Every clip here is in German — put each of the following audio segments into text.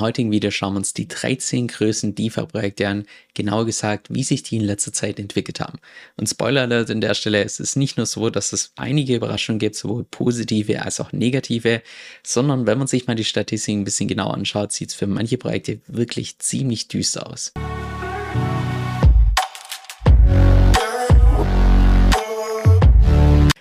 Heutigen Video schauen wir uns die 13 größten DeFi-Projekte an, genauer gesagt, wie sich die in letzter Zeit entwickelt haben. Und Spoiler Alert an der Stelle, es ist nicht nur so, dass es einige Überraschungen gibt, sowohl positive als auch negative, sondern wenn man sich mal die Statistiken ein bisschen genauer anschaut, sieht es für manche Projekte wirklich ziemlich düster aus.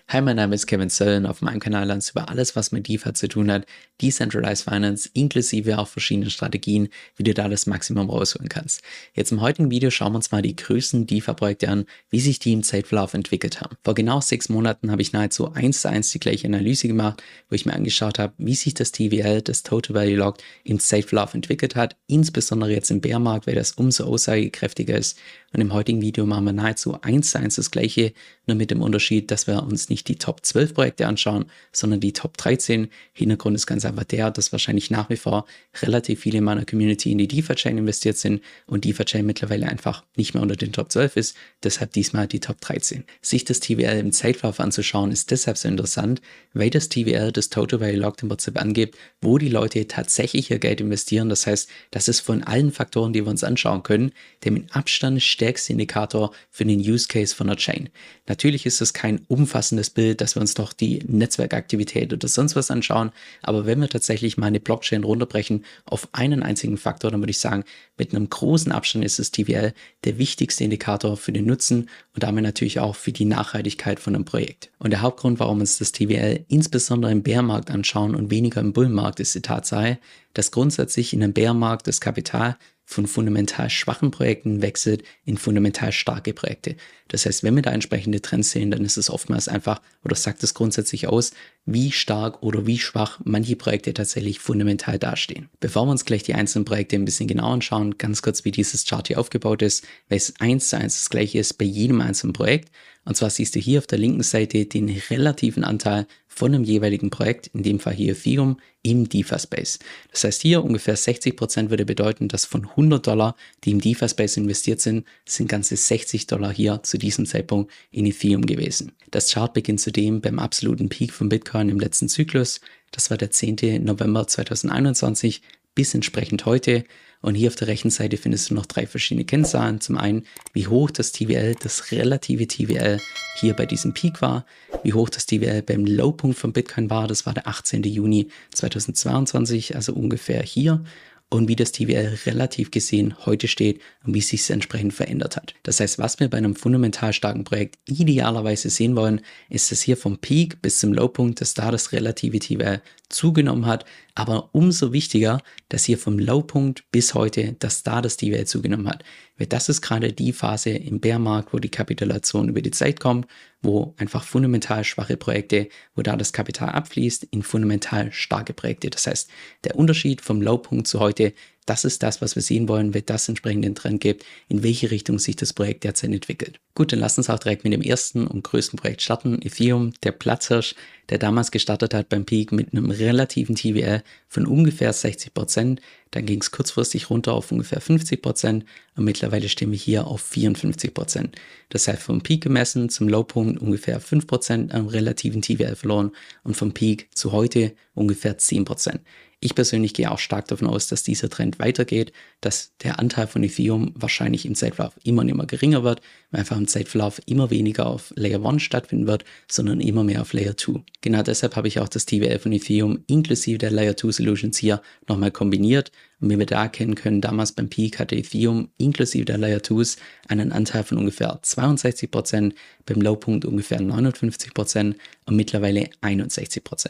Hi, mein Name ist Kevin Söll und auf meinem Kanal lernst du über alles, was mit DeFi zu tun hat, Decentralized Finance, inklusive auch verschiedene Strategien, wie du da das Maximum rausholen kannst. Jetzt im heutigen Video schauen wir uns mal die größten DeFi-Projekte an, wie sich die im Zeitverlauf entwickelt haben. Vor genau sechs Monaten habe ich nahezu eins zu eins die gleiche Analyse gemacht, wo ich mir angeschaut habe, wie sich das TVL, das Total Value Locked, im Zeitverlauf entwickelt hat, insbesondere jetzt im Bärmarkt, weil das umso aussagekräftiger ist. Und im heutigen Video machen wir nahezu eins zu eins das gleiche, nur mit dem Unterschied, dass wir uns nicht die Top 12 Projekte anschauen, sondern die Top 13. Hintergrund ist ganz einfach der, dass wahrscheinlich nach wie vor relativ viele in meiner Community in die DeFi-Chain investiert sind und DeFi-Chain mittlerweile einfach nicht mehr unter den Top 12 ist, deshalb diesmal die Top 13. Sich das TVL im Zeitlauf anzuschauen ist deshalb so interessant, weil das TVL das Total Value Locked im Prinzip angibt, wo die Leute tatsächlich ihr Geld investieren. Das heißt, das ist von allen Faktoren, die wir uns anschauen können, der mit Abstand stärkste Indikator für den Use Case von der Chain. Natürlich ist es kein umfassendes Bild, dass wir uns doch die Netzwerkaktivität oder sonst was anschauen, aber wenn wir tatsächlich mal eine Blockchain runterbrechen auf einen einzigen Faktor, dann würde ich sagen, mit einem großen Abstand ist das TVL der wichtigste Indikator für den Nutzen und damit natürlich auch für die Nachhaltigkeit von einem Projekt. Und der Hauptgrund, warum uns das TVL insbesondere im Bärmarkt anschauen und weniger im Bullmarkt, ist die Tatsache, dass grundsätzlich in einem Bärmarkt das Kapital von fundamental schwachen Projekten wechselt in fundamental starke Projekte. Das heißt, wenn wir da entsprechende Trends sehen, dann ist es oftmals einfach oder sagt es grundsätzlich aus, wie stark oder wie schwach manche Projekte tatsächlich fundamental dastehen. Bevor wir uns gleich die einzelnen Projekte ein bisschen genauer anschauen, ganz kurz, wie dieses Chart hier aufgebaut ist, weil es eins zu eins das gleiche ist bei jedem einzelnen Projekt. Und zwar siehst du hier auf der linken Seite den relativen Anteil von einem jeweiligen Projekt, in dem Fall hier Ethereum, im DeFi-Space. Das heißt, hier ungefähr 60% würde bedeuten, dass von 100 Dollar, die im DeFi-Space investiert sind, sind ganze 60 Dollar hier zu diesem Zeitpunkt in Ethereum gewesen. Das Chart beginnt zudem beim absoluten Peak von Bitcoin im letzten Zyklus. Das war der 10. November 2021 bis entsprechend heute. Und hier auf der rechten Seite findest du noch drei verschiedene Kennzahlen. Zum einen, wie hoch das TVL, das relative TVL hier bei diesem Peak war, wie hoch das TVL beim Lowpunkt von Bitcoin war, das war der 18. Juni 2022, also ungefähr hier und wie das TVL relativ gesehen heute steht und wie es sich entsprechend verändert hat. Das heißt, was wir bei einem fundamental starken Projekt idealerweise sehen wollen, ist, dass hier vom Peak bis zum Lowpunkt, dass da das relative TVL zugenommen hat, aber umso wichtiger, dass hier vom Lowpunkt bis heute, dass da das TVL zugenommen hat. Weil das ist gerade die Phase im Bärmarkt, wo die Kapitulation über die Zeit kommt, wo einfach fundamental schwache Projekte, wo da das Kapital abfließt, in fundamental starke Projekte. Das heißt, der Unterschied vom Lowpunkt zu heute das ist das, was wir sehen wollen, wenn das entsprechend den Trend gibt, in welche Richtung sich das Projekt derzeit entwickelt. Gut, dann lass uns auch direkt mit dem ersten und größten Projekt starten. Ethereum, der Platzhirsch, der damals gestartet hat beim Peak mit einem relativen TVL von ungefähr 60%. Prozent. Dann ging es kurzfristig runter auf ungefähr 50 Prozent und mittlerweile stehen wir hier auf 54%. Prozent. Das heißt, vom Peak gemessen zum Lowpunkt ungefähr 5% am relativen TVL verloren und vom Peak zu heute ungefähr 10%. Ich persönlich gehe auch stark davon aus, dass dieser Trend weitergeht, dass der Anteil von Ethereum wahrscheinlich im Zeitverlauf immer und immer geringer wird, weil einfach im Zeitverlauf immer weniger auf Layer 1 stattfinden wird, sondern immer mehr auf Layer 2. Genau deshalb habe ich auch das TWL von Ethereum inklusive der Layer 2 Solutions hier nochmal kombiniert und wie wir da erkennen können, damals beim Peak hatte Ethereum inklusive der Layer 2s einen Anteil von ungefähr 62%, beim Lowpunkt ungefähr 59% und mittlerweile 61%.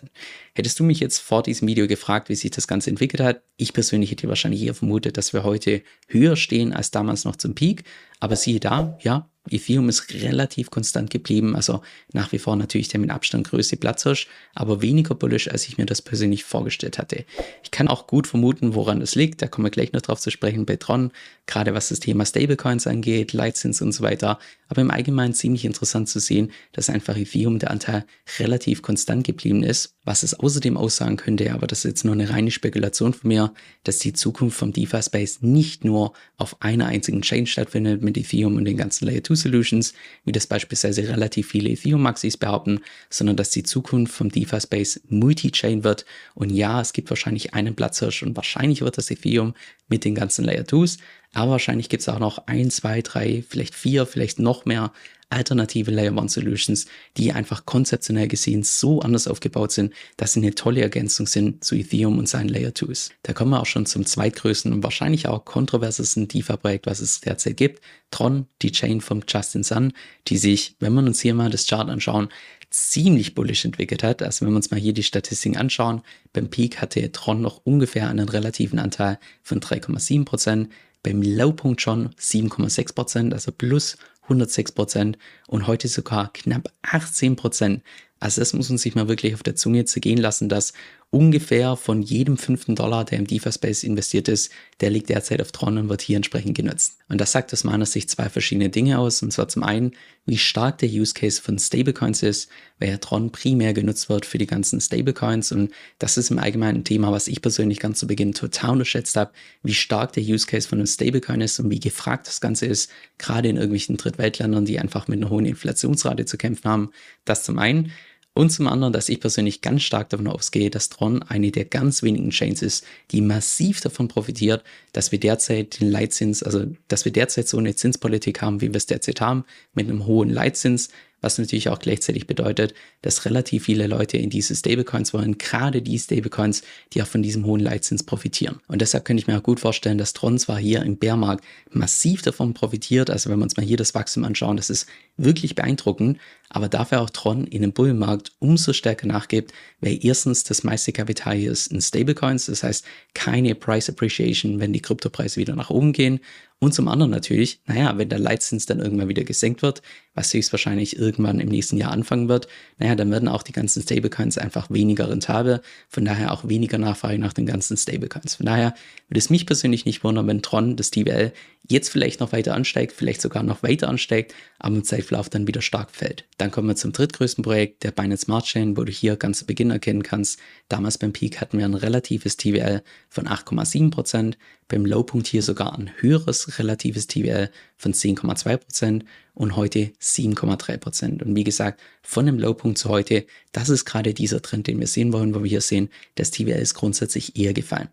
Hättest du mich jetzt vor diesem Video gefragt, wie sich das Ganze entwickelt hat, ich persönlich hätte wahrscheinlich eher vermutet, dass wir heute höher stehen als damals noch zum Peak, aber siehe da, ja, Ethereum ist relativ konstant geblieben, also nach wie vor natürlich der mit Abstand größte Platzhirsch, aber weniger bullish, als ich mir das persönlich vorgestellt hatte. Ich kann auch gut vermuten, woran das liegt, da kommen wir gleich noch drauf zu sprechen bei Tron, gerade was das Thema Stablecoins angeht, Lightsins und so weiter, aber im Allgemeinen ziemlich interessant zu sehen, dass einfach Ethereum der Anteil relativ konstant geblieben ist, was es außerdem aussagen könnte, aber das ist jetzt nur eine reine Spekulation von mir, dass die Zukunft vom DeFi-Space nicht nur auf einer einzigen Chain stattfindet mit Ethereum und den ganzen Layer 2 Layer-2-Solutions, wie das beispielsweise relativ viele Ethereum-Maxis behaupten, sondern dass die Zukunft vom DeFi-Space Multi-Chain wird. Und ja, es gibt wahrscheinlich einen Platzhirsch und wahrscheinlich wird das Ethereum mit den ganzen Layer-2s, aber wahrscheinlich gibt es auch noch ein, zwei, drei, vielleicht vier, vielleicht noch mehr alternative Layer One Solutions, die einfach konzeptionell gesehen so anders aufgebaut sind, dass sie eine tolle Ergänzung sind zu Ethereum und seinen Layer 2s. Da kommen wir auch schon zum zweitgrößten und wahrscheinlich auch kontroversesten DeFi-Projekt, was es derzeit gibt. Tron, die Chain von Justin Sun, die sich, wenn wir uns hier mal das Chart anschauen, ziemlich bullish entwickelt hat. Also wenn wir uns mal hier die Statistiken anschauen, beim Peak hatte Tron noch ungefähr einen relativen Anteil von 3,7 Prozent, beim Lowpunkt schon 7,6 Prozent, also plus 106 Prozent und heute sogar knapp 18 Prozent. Also das muss man sich mal wirklich auf der Zunge zergehen lassen, dass ungefähr von jedem fünften Dollar, der im DeFi-Space investiert ist, der liegt derzeit auf Tron und wird hier entsprechend genutzt. Und das sagt aus meiner Sicht zwei verschiedene Dinge aus. Und zwar zum einen, wie stark der Use Case von Stablecoins ist, weil ja Tron primär genutzt wird für die ganzen Stablecoins. Und das ist im Allgemeinen ein Thema, was ich persönlich ganz zu Beginn total unterschätzt habe, wie stark der Use Case von einem Stablecoin ist und wie gefragt das Ganze ist, gerade in irgendwelchen Drittweltländern, die einfach mit einer hohen Inflationsrate zu kämpfen haben. Das zum einen. Und zum anderen, dass ich persönlich ganz stark davon ausgehe, dass Tron eine der ganz wenigen Chains ist, die massiv davon profitiert, dass wir derzeit den Leitzins, also dass wir derzeit so eine Zinspolitik haben, wie wir es derzeit haben, mit einem hohen Leitzins, was natürlich auch gleichzeitig bedeutet, dass relativ viele Leute in diese Stablecoins wollen, gerade die Stablecoins, die auch von diesem hohen Leitzins profitieren. Und deshalb könnte ich mir auch gut vorstellen, dass Tron zwar hier im Bärmarkt massiv davon profitiert, also wenn wir uns mal hier das Wachstum anschauen, das ist wirklich beeindruckend, aber dafür auch Tron in dem Bullenmarkt umso stärker nachgibt, weil erstens das meiste Kapital hier ist in Stablecoins, das heißt keine Price Appreciation, wenn die Kryptopreise wieder nach oben gehen und zum anderen natürlich, naja, wenn der Leitzins dann irgendwann wieder gesenkt wird, was höchstwahrscheinlich irgendwann im nächsten Jahr anfangen wird, naja, dann werden auch die ganzen Stablecoins einfach weniger rentabel, von daher auch weniger Nachfrage nach den ganzen Stablecoins. Von daher würde es mich persönlich nicht wundern, wenn Tron, das TVL, jetzt vielleicht noch weiter ansteigt, vielleicht sogar noch weiter ansteigt, aber im Zeitverlauf dann wieder stark fällt. Dann kommen wir zum drittgrößten Projekt, der Binance Smart Chain, wo du hier ganz zu Beginn erkennen kannst, damals beim Peak hatten wir ein relatives TVL von 8,7%, beim Lowpunkt hier sogar ein höheres relatives TVL von 10,2% und heute 7,3%. Und wie gesagt, von dem Lowpunkt zu heute, das ist gerade dieser Trend, den wir sehen wollen, wo wir hier sehen, das TVL ist grundsätzlich eher gefallen.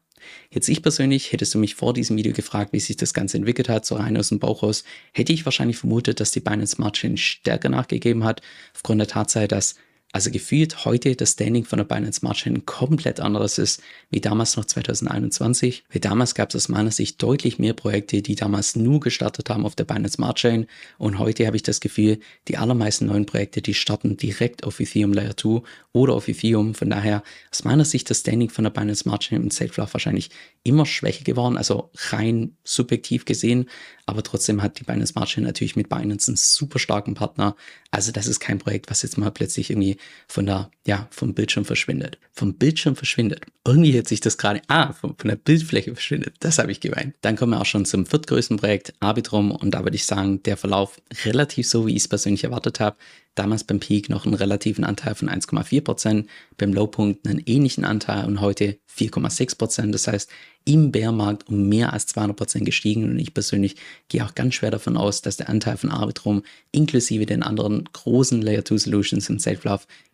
Jetzt ich persönlich, hättest du mich vor diesem Video gefragt, wie sich das Ganze entwickelt hat, so rein aus dem Bauch raus, hätte ich wahrscheinlich vermutet, dass die Binance Smart Chain stärker nachgegeben hat, aufgrund der Tatsache, dass also gefühlt heute das Standing von der Binance Smart Chain komplett anderes ist wie damals noch 2021. Weil damals gab es aus meiner Sicht deutlich mehr Projekte, die damals nur gestartet haben auf der Binance Smart Chain. Und heute habe ich das Gefühl, die allermeisten neuen Projekte, die starten direkt auf Ethereum Layer 2 oder auf Ethereum. Von daher aus meiner Sicht das Standing von der Binance Smart Chain im Safeflow wahrscheinlich immer schwächer geworden, also rein subjektiv gesehen. Aber trotzdem hat die Binance Smart Chain natürlich mit Binance einen super starken Partner. Also das ist kein Projekt, was jetzt mal plötzlich irgendwie von der, ja, vom Bildschirm verschwindet. Vom Bildschirm verschwindet. Irgendwie hat sich das gerade, ah, von, von der Bildfläche verschwindet. Das habe ich geweint. Dann kommen wir auch schon zum viertgrößten Projekt, Arbitrum. Und da würde ich sagen, der Verlauf relativ so, wie ich es persönlich erwartet habe damals beim Peak noch einen relativen Anteil von 1,4%, beim Lowpunkt einen ähnlichen Anteil und heute 4,6%. Das heißt, im Bärmarkt um mehr als 200% gestiegen und ich persönlich gehe auch ganz schwer davon aus, dass der Anteil von Arbitrum inklusive den anderen großen Layer 2 Solutions im Safe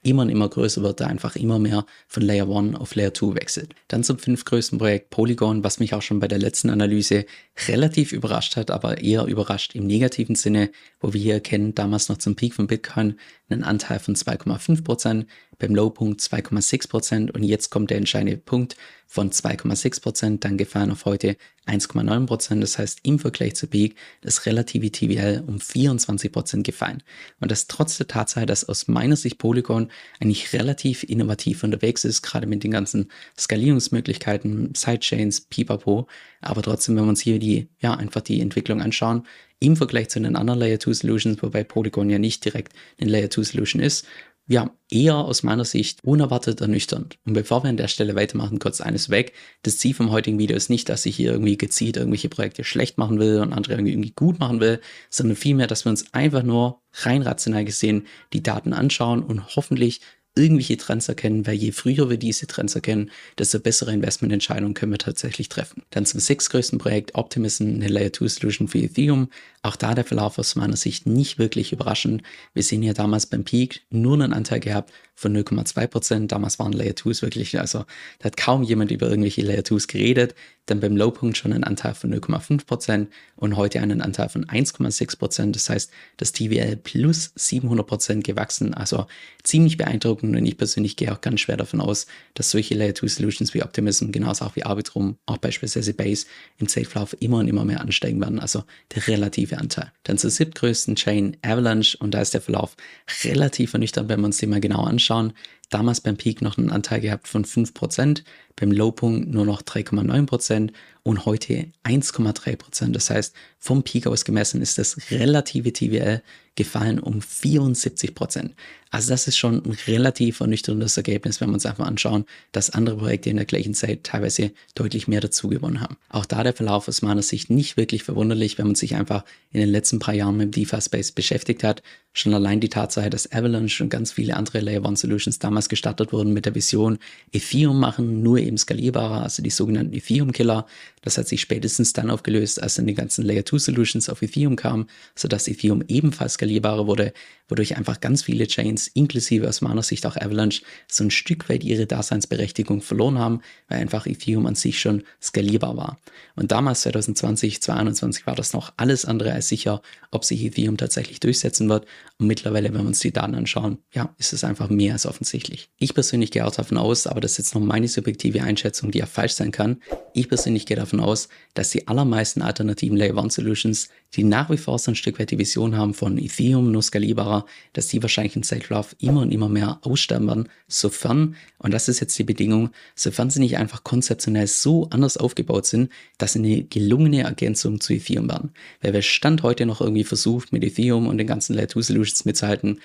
immer und immer größer wird, da einfach immer mehr von Layer 1 auf Layer 2 wechselt. Dann zum fünftgrößten Projekt Polygon, was mich auch schon bei der letzten Analyse relativ überrascht hat, aber eher überrascht im negativen Sinne, wo wir hier erkennen, damals noch zum Peak von Bitcoin einen Anteil von 2,5%, beim Lowpunkt 2,6% und jetzt kommt der entscheidende Punkt von 2,6%, dann gefallen auf heute 1,9%. Das heißt, im Vergleich zu Peak ist relative TVL um 24% gefallen. Und das trotz der Tatsache, dass aus meiner Sicht Polygon eigentlich relativ innovativ unterwegs ist, gerade mit den ganzen Skalierungsmöglichkeiten, Sidechains, Pipapo. Aber trotzdem, wenn wir uns hier die, ja, einfach die Entwicklung anschauen, im Vergleich zu den anderen Layer 2 Solutions, wobei Polygon ja nicht direkt eine Layer 2 Solution ist, ja, eher aus meiner Sicht unerwartet ernüchternd. Und bevor wir an der Stelle weitermachen, kurz eines weg. Das Ziel vom heutigen Video ist nicht, dass ich hier irgendwie gezielt irgendwelche Projekte schlecht machen will und andere irgendwie gut machen will, sondern vielmehr, dass wir uns einfach nur rein rational gesehen die Daten anschauen und hoffentlich irgendwelche Trends erkennen, weil je früher wir diese Trends erkennen, desto bessere Investmententscheidungen können wir tatsächlich treffen. Dann zum sechstgrößten Projekt Optimism, eine Layer 2 Solution für Ethereum. Auch da der Verlauf aus meiner Sicht nicht wirklich überraschend. Wir sehen hier damals beim Peak nur einen Anteil gehabt von 0,2%. Damals waren Layer 2s wirklich, also da hat kaum jemand über irgendwelche Layer 2s geredet. Dann beim Lowpunkt schon einen Anteil von 0,5% und heute einen Anteil von 1,6%. Das heißt, das TVL plus 700% gewachsen. Also ziemlich beeindruckend und ich persönlich gehe auch ganz schwer davon aus, dass solche Layer 2 Solutions wie Optimism, genauso auch wie Arbitrum, auch beispielsweise Base im Safe-Lauf immer und immer mehr ansteigen werden. Also der relative Anteil. Dann zur siebtgrößten Chain Avalanche und da ist der Verlauf relativ ernüchternd, wenn wir uns den mal genau anschauen damals beim Peak noch einen Anteil gehabt von 5%, beim Lowpunkt nur noch 3,9% und heute 1,3%. Das heißt, vom Peak aus gemessen ist das relative TVL gefallen um 74 Prozent. Also das ist schon ein relativ ernüchterndes Ergebnis, wenn wir uns einfach anschauen, dass andere Projekte in der gleichen Zeit teilweise deutlich mehr dazu gewonnen haben. Auch da der Verlauf aus meiner Sicht nicht wirklich verwunderlich, wenn man sich einfach in den letzten paar Jahren mit dem DeFi-Space beschäftigt hat. Schon allein die Tatsache, dass Avalanche und ganz viele andere Layer One Solutions damals gestartet wurden mit der Vision, Ethereum machen, nur eben skalierbarer, also die sogenannten Ethereum-Killer. Das hat sich spätestens dann aufgelöst, als dann die ganzen Layer 2 Solutions auf Ethereum kamen, sodass Ethereum ebenfalls skalierbarer wurde, wodurch einfach ganz viele Chains, inklusive aus meiner Sicht auch Avalanche, so ein Stück weit ihre Daseinsberechtigung verloren haben, weil einfach Ethereum an sich schon skalierbar war. Und damals, 2020, 2021, war das noch alles andere als sicher, ob sich Ethereum tatsächlich durchsetzen wird. Und mittlerweile, wenn wir uns die Daten anschauen, ja, ist es einfach mehr als offensichtlich. Ich persönlich gehe auch davon aus, aber das ist jetzt noch meine subjektive Einschätzung, die ja falsch sein kann. Ich persönlich gehe davon aus, dass die allermeisten alternativen Layer 1 Solutions, die nach wie vor so ein Stück weit die Vision haben von Ethereum nur skalierbarer, dass die wahrscheinlich in Zeitlauf immer und immer mehr aussterben werden, sofern, und das ist jetzt die Bedingung, sofern sie nicht einfach konzeptionell so anders aufgebaut sind, dass sie eine gelungene Ergänzung zu Ethereum werden. Weil wer Stand heute noch irgendwie versucht, mit Ethereum und den ganzen Layer 2 Solutions mitzuhalten,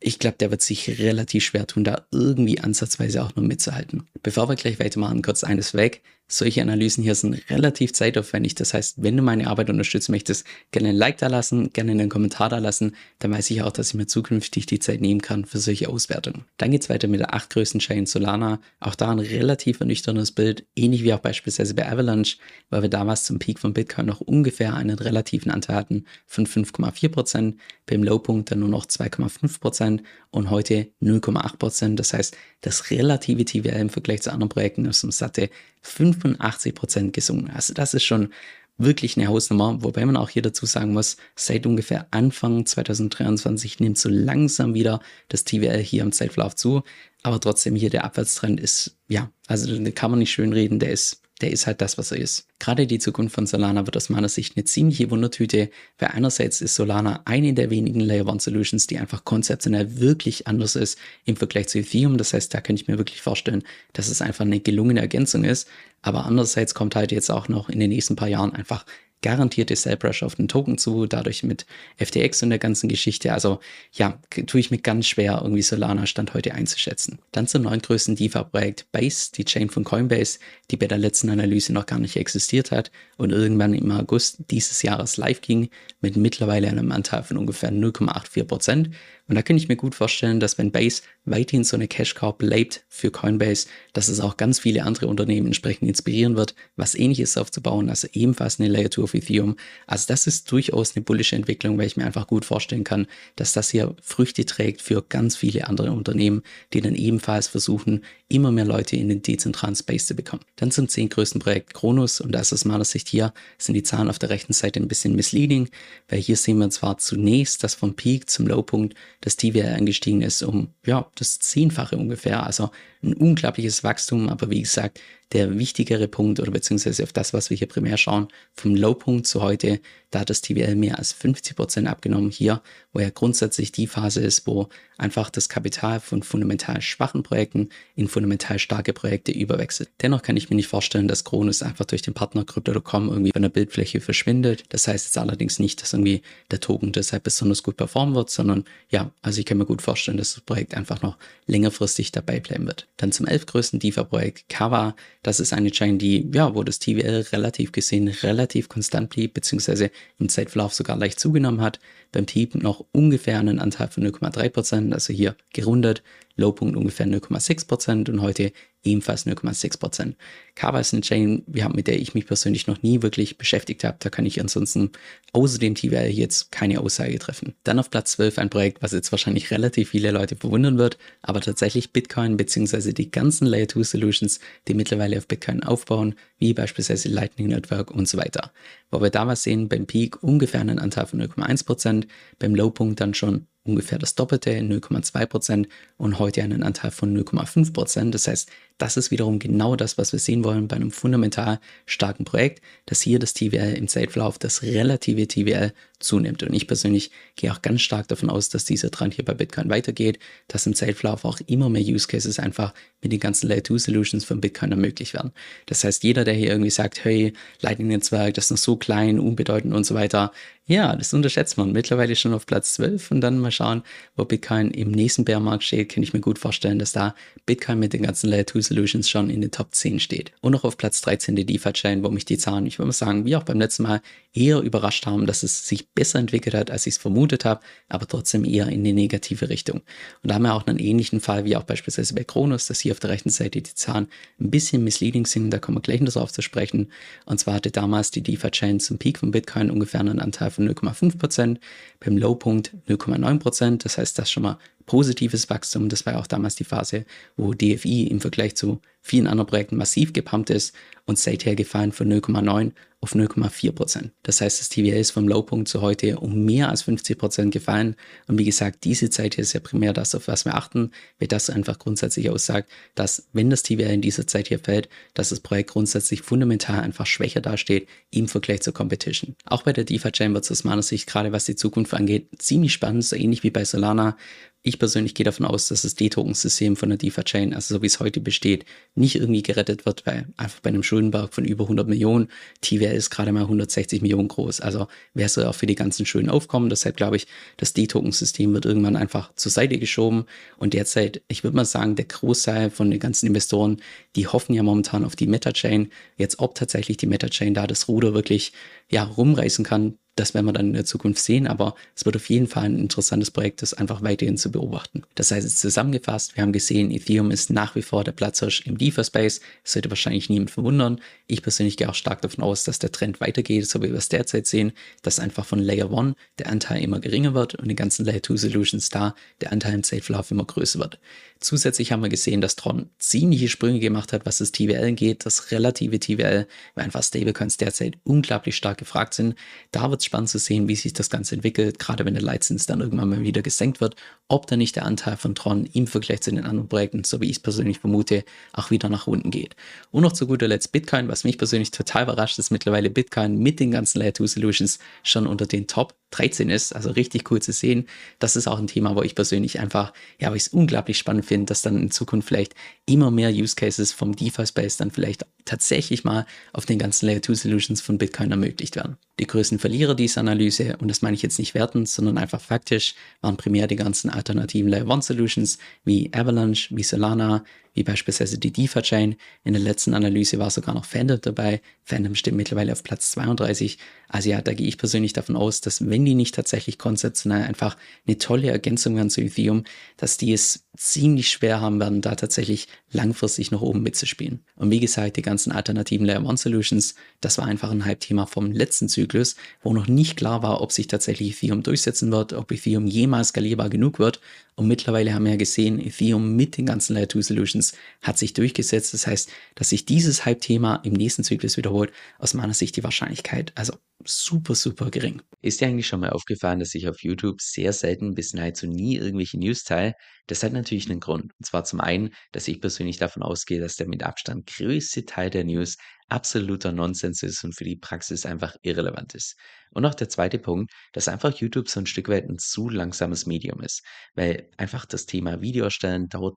ich glaube, der wird sich relativ schwer tun, da irgendwie ansatzweise auch nur mitzuhalten. Bevor wir gleich weitermachen, kurz eines weg. Solche Analysen hier sind relativ zeitaufwendig. Das heißt, wenn du meine Arbeit unterstützen möchtest, gerne ein Like da lassen, gerne einen Kommentar da lassen. Dann weiß ich auch, dass ich mir zukünftig die Zeit nehmen kann für solche Auswertungen. Dann geht's weiter mit der acht größten Chain Solana. Auch da ein relativ ernüchterndes Bild, ähnlich wie auch beispielsweise bei Avalanche, weil wir damals zum Peak von Bitcoin noch ungefähr einen relativen Anteil hatten von 5,4%, beim Lowpunkt dann nur noch 2,5% und heute 0,8%. Das heißt, das relative TVL im Vergleich zu anderen Projekten ist um satte 85% gesunken. Also das ist schon wirklich eine Hausnummer, wobei man auch hier dazu sagen muss, seit ungefähr Anfang 2023 nimmt so langsam wieder das TVL hier im Zeitverlauf zu, aber trotzdem hier der Abwärtstrend ist, ja, also den kann man nicht schön reden, der ist der ist halt das, was er ist. Gerade die Zukunft von Solana wird aus meiner Sicht eine ziemliche Wundertüte, weil einerseits ist Solana eine der wenigen Layer One Solutions, die einfach konzeptionell wirklich anders ist im Vergleich zu Ethereum. Das heißt, da könnte ich mir wirklich vorstellen, dass es einfach eine gelungene Ergänzung ist. Aber andererseits kommt halt jetzt auch noch in den nächsten paar Jahren einfach garantierte Sell-Pressure auf den Token zu, dadurch mit FTX und der ganzen Geschichte. Also ja, tue ich mir ganz schwer, irgendwie Solana Stand heute einzuschätzen. Dann zum neuntgrößten DeFi-Projekt Base, die Chain von Coinbase, die bei der letzten Analyse noch gar nicht existiert hat und irgendwann im August dieses Jahres live ging mit mittlerweile einem Anteil von ungefähr 0,84 Prozent. Und da könnte ich mir gut vorstellen, dass wenn Base weiterhin so eine Cash Cow bleibt für Coinbase, dass es auch ganz viele andere Unternehmen entsprechend inspirieren wird, was ähnliches aufzubauen, also ebenfalls eine Layer 2 auf Ethereum. Also das ist durchaus eine bullische Entwicklung, weil ich mir einfach gut vorstellen kann, dass das hier Früchte trägt für ganz viele andere Unternehmen, die dann ebenfalls versuchen, immer mehr Leute in den dezentralen Space zu bekommen. Dann zum zehn größten Projekt Kronos und da ist aus meiner Sicht hier, sind die Zahlen auf der rechten Seite ein bisschen misleading, weil hier sehen wir zwar zunächst, dass vom Peak zum Lowpunkt das TVR angestiegen ist um, ja, das Zehnfache ungefähr, also ein unglaubliches Wachstum, aber wie gesagt, der wichtigere Punkt oder beziehungsweise auf das, was wir hier primär schauen, vom Lowpunkt zu heute, da hat das TVL mehr als 50 Prozent abgenommen hier, wo ja grundsätzlich die Phase ist, wo einfach das Kapital von fundamental schwachen Projekten in fundamental starke Projekte überwechselt. Dennoch kann ich mir nicht vorstellen, dass Kronos einfach durch den Partner Crypto.com irgendwie von der Bildfläche verschwindet. Das heißt jetzt allerdings nicht, dass irgendwie der Token deshalb besonders gut performen wird, sondern ja, also ich kann mir gut vorstellen, dass das Projekt einfach noch längerfristig dabei bleiben wird. Dann zum elfgrößten DeFi-Projekt Kava. Das ist eine Chain, die, ja, wo das TVL relativ gesehen relativ konstant blieb, beziehungsweise im Zeitverlauf sogar leicht zugenommen hat. Beim Team noch ungefähr einen Anteil von 0,3%, also hier gerundet Lowpunkt ungefähr 0,6% und heute ebenfalls 0,6%. Kava ist eine Chain, mit der ich mich persönlich noch nie wirklich beschäftigt habe. Da kann ich ansonsten außer dem TVL jetzt keine Aussage treffen. Dann auf Platz 12 ein Projekt, was jetzt wahrscheinlich relativ viele Leute verwundern wird, aber tatsächlich Bitcoin bzw. die ganzen Layer 2 Solutions, die mittlerweile auf Bitcoin aufbauen, wie beispielsweise Lightning Network und so weiter. Wo wir damals sehen, beim Peak ungefähr einen Anteil von 0,1%, beim Lowpunkt dann schon ungefähr das Doppelte, 0,2% und heute einen Anteil von 0,5%. Das heißt, das ist wiederum genau das, was wir sehen wollen bei einem fundamental starken Projekt, dass hier das TVL im Zeitverlauf, das relative TVL zunimmt. Und ich persönlich gehe auch ganz stark davon aus, dass dieser Trend hier bei Bitcoin weitergeht, dass im Zeitverlauf auch immer mehr Use Cases einfach mit den ganzen Layer 2 Solutions von Bitcoin ermöglicht werden. Das heißt, jeder, der hier irgendwie sagt, hey, Lightning-Netzwerk, das ist noch so klein, unbedeutend und so weiter, ja, das unterschätzt man. Mittlerweile schon auf Platz 12 und dann mal schauen, wo Bitcoin im nächsten Bärmarkt steht, kann ich mir gut vorstellen, dass da Bitcoin mit den ganzen Layer 2 Solutions schon in den Top 10 steht. Und noch auf Platz 13 die DeFi-Chain, wo mich die Zahlen, ich würde mal sagen, wie auch beim letzten Mal, eher überrascht haben, dass es sich besser entwickelt hat, als ich es vermutet habe, aber trotzdem eher in die negative Richtung. Und da haben wir auch einen ähnlichen Fall wie auch beispielsweise bei Kronos, dass hier auf der rechten Seite die Zahlen ein bisschen misleading sind, da kommen wir gleich noch darauf zu sprechen. Und zwar hatte damals die DeFi-Chain zum Peak von Bitcoin ungefähr einen Anteil von 0,5%, beim Lowpunkt 0,9%, das heißt, das schon mal positives Wachstum. Das war auch damals die Phase, wo DFI im Vergleich zu vielen anderen Projekten massiv gepumpt ist und seither gefallen von 0,9 auf 0,4 Prozent. Das heißt, das TVL ist vom Lowpunkt zu heute um mehr als 50 Prozent gefallen. Und wie gesagt, diese Zeit hier ist ja primär das, auf was wir achten, weil das einfach grundsätzlich aussagt, dass wenn das TVL in dieser Zeit hier fällt, dass das Projekt grundsätzlich fundamental einfach schwächer dasteht im Vergleich zur Competition. Auch bei der DeFi-Chain wird es aus meiner Sicht, gerade was die Zukunft angeht, ziemlich spannend, so ähnlich wie bei Solana, ich persönlich gehe davon aus, dass das D-Token-System von der DeFi-Chain, also so wie es heute besteht, nicht irgendwie gerettet wird, weil einfach bei einem Schuldenberg von über 100 Millionen, TVL ist gerade mal 160 Millionen groß. Also wäre es auch für die ganzen Schulden aufkommen. Deshalb glaube ich, das D-Token-System wird irgendwann einfach zur Seite geschoben. Und derzeit, ich würde mal sagen, der Großteil von den ganzen Investoren, die hoffen ja momentan auf die Meta-Chain. Jetzt, ob tatsächlich die Meta-Chain da das Ruder wirklich ja, rumreißen kann, das werden wir dann in der Zukunft sehen, aber es wird auf jeden Fall ein interessantes Projekt, das einfach weiterhin zu beobachten. Das heißt, zusammengefasst, wir haben gesehen, Ethereum ist nach wie vor der Platzhirsch im DeFi-Space. Das sollte wahrscheinlich niemand verwundern. Ich persönlich gehe auch stark davon aus, dass der Trend weitergeht, so wie wir es derzeit sehen, dass einfach von Layer 1 der Anteil immer geringer wird und die ganzen Layer 2 Solutions da der Anteil im Safe-Verlauf immer größer wird. Zusätzlich haben wir gesehen, dass Tron ziemliche Sprünge gemacht hat, was das TWL geht, das relative TWL, weil einfach Stablecoins derzeit unglaublich stark gefragt sind. Da wird es spannend zu sehen, wie sich das Ganze entwickelt, gerade wenn der Leitzins dann irgendwann mal wieder gesenkt wird, ob da nicht der Anteil von Tron im Vergleich zu den anderen Projekten, so wie ich es persönlich vermute, auch wieder nach unten geht. Und noch zu guter Letzt Bitcoin, was mich persönlich total überrascht, ist mittlerweile Bitcoin mit den ganzen Layer 2 Solutions schon unter den Top 13 ist. Also richtig cool zu sehen. Das ist auch ein Thema, wo ich persönlich einfach, ja, wo ich es unglaublich spannend finde, dass dann in Zukunft vielleicht immer mehr Use Cases vom DeFi-Space dann vielleicht tatsächlich mal auf den ganzen Layer 2 Solutions von Bitcoin ermöglicht werden. Die größten Verlierer dieser Analyse, und das meine ich jetzt nicht wertend, sondern einfach faktisch, waren primär die ganzen alternativen Layer 1 Solutions wie Avalanche, wie Solana, wie beispielsweise die DeFi-Chain. In der letzten Analyse war sogar noch Phantom dabei. Phantom steht mittlerweile auf Platz 32. Also ja, da gehe ich persönlich davon aus, dass wenn die nicht tatsächlich konzeptionell einfach eine tolle Ergänzung werden zu Ethereum, dass die es ziemlich schwer haben werden, da tatsächlich langfristig nach oben mitzuspielen. Und wie gesagt, die ganzen alternativen Layer 1 Solutions, das war einfach ein Hype-Thema vom letzten Zyklus, wo noch nicht klar war, ob sich tatsächlich Ethereum durchsetzen wird, ob Ethereum jemals skalierbar genug wird. Und mittlerweile haben wir ja gesehen, Ethereum mit den ganzen Layer 2 Solutions hat sich durchgesetzt. Das heißt, dass sich dieses Hype-Thema im nächsten Zyklus wiederholt, aus meiner Sicht die Wahrscheinlichkeit also super, super gering. Ist dir eigentlich schon mal aufgefallen, dass ich auf YouTube sehr selten bis nahezu nie irgendwelche News teile? Das hat natürlich einen Grund. Und zwar zum einen, dass ich persönlich davon ausgehe, dass der mit Abstand größte Teil der News absoluter Nonsens ist und für die Praxis einfach irrelevant ist. Und auch der zweite Punkt, dass einfach YouTube so ein Stück weit ein zu langsames Medium ist, weil einfach das Thema Video erstellen dauert